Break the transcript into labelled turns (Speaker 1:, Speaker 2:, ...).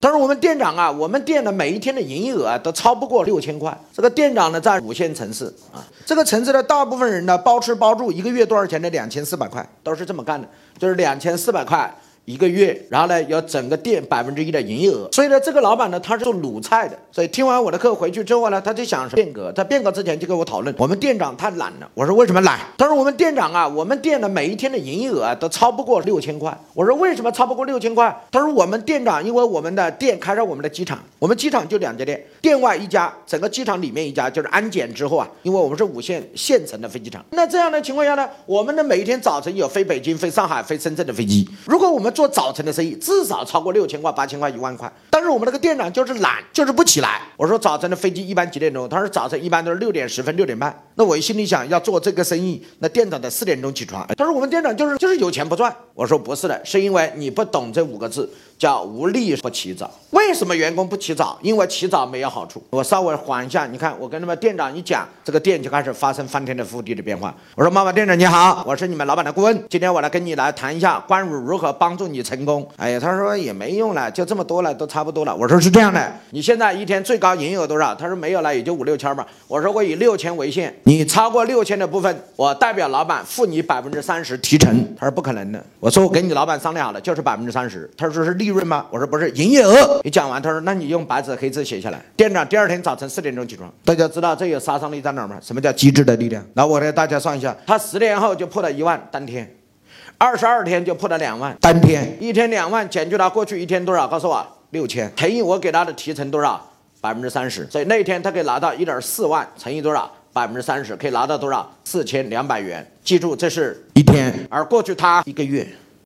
Speaker 1: 他说我们店长啊，我们店的每一天的营业额啊，都超不过六千块。这个店长呢，在五线城市啊，这个城市的大部分人呢，包吃包住，一个月多少钱呢？两千四百块，都是这么干的，就是两千四百块。一个月，然后呢，有整个店百分之一的营业额。所以呢，这个老板呢，他是做卤菜的。所以听完我的课回去之后呢，他就想变革。在变革之前就跟我讨论，我们店长太懒了。我说为什么懒？他说我们店长啊，我们店的每一天的营业额啊，都超不过六千块。我说为什么超不过六千块？他说我们店长，因为我们的店开在我们的机场，我们机场就两家店，店外一家，整个机场里面一家，就是安检之后啊，因为我们是五线县城的飞机场。那这样的情况下呢，我们的每一天早晨有飞北京、飞上海、飞深圳的飞机。如果我们做早晨的生意，至少超过六千块、八千块、一万块，但是我们那个店长就是懒，就是不起来。我说早晨的飞机一般几点钟？他说早晨一般都是六点十分、六点半。那我心里想，要做这个生意，那店长得四点钟起床。他说我们店长就是就是有钱不赚。我说不是的，是因为你不懂这五个字。叫无利不起早，为什么员工不起早？因为起早没有好处。我稍微缓一下，你看我跟他们店长一讲，这个店就开始发生翻天的覆地的变化。我说：“妈妈店长你好，我是你们老板的顾问，今天我来跟你来谈一下关于如何帮助你成功。”哎呀，他说也没用了，就这么多了，都差不多了。我说是这样的，你现在一天最高营业额多少？他说没有了，也就五六千吧。我说我以六千为限，你超过六千的部分，我代表老板付你百分之三十提成。他说不可能的。我说我跟你老板商量好了，就是百分之三十。他说是利润吗？我说不是。营业额，你讲完，他说：“那你用白纸黑字写下来。”店长第二天早晨四点钟起床，大家知道这有杀伤力在哪吗？什么叫机智的力量？那我给大家算一下，他十年后就破了一万，当天，二十二天就破了两万，单天，一天两万减去他过去一天多少？告诉我，六千，乘以我给他的提成多少？百分之三十，所以那一天他可以拿到一点四万，乘以多少？百分之三十，可以拿到多少？四千两百元。记住，这是一天，而过去他一个月。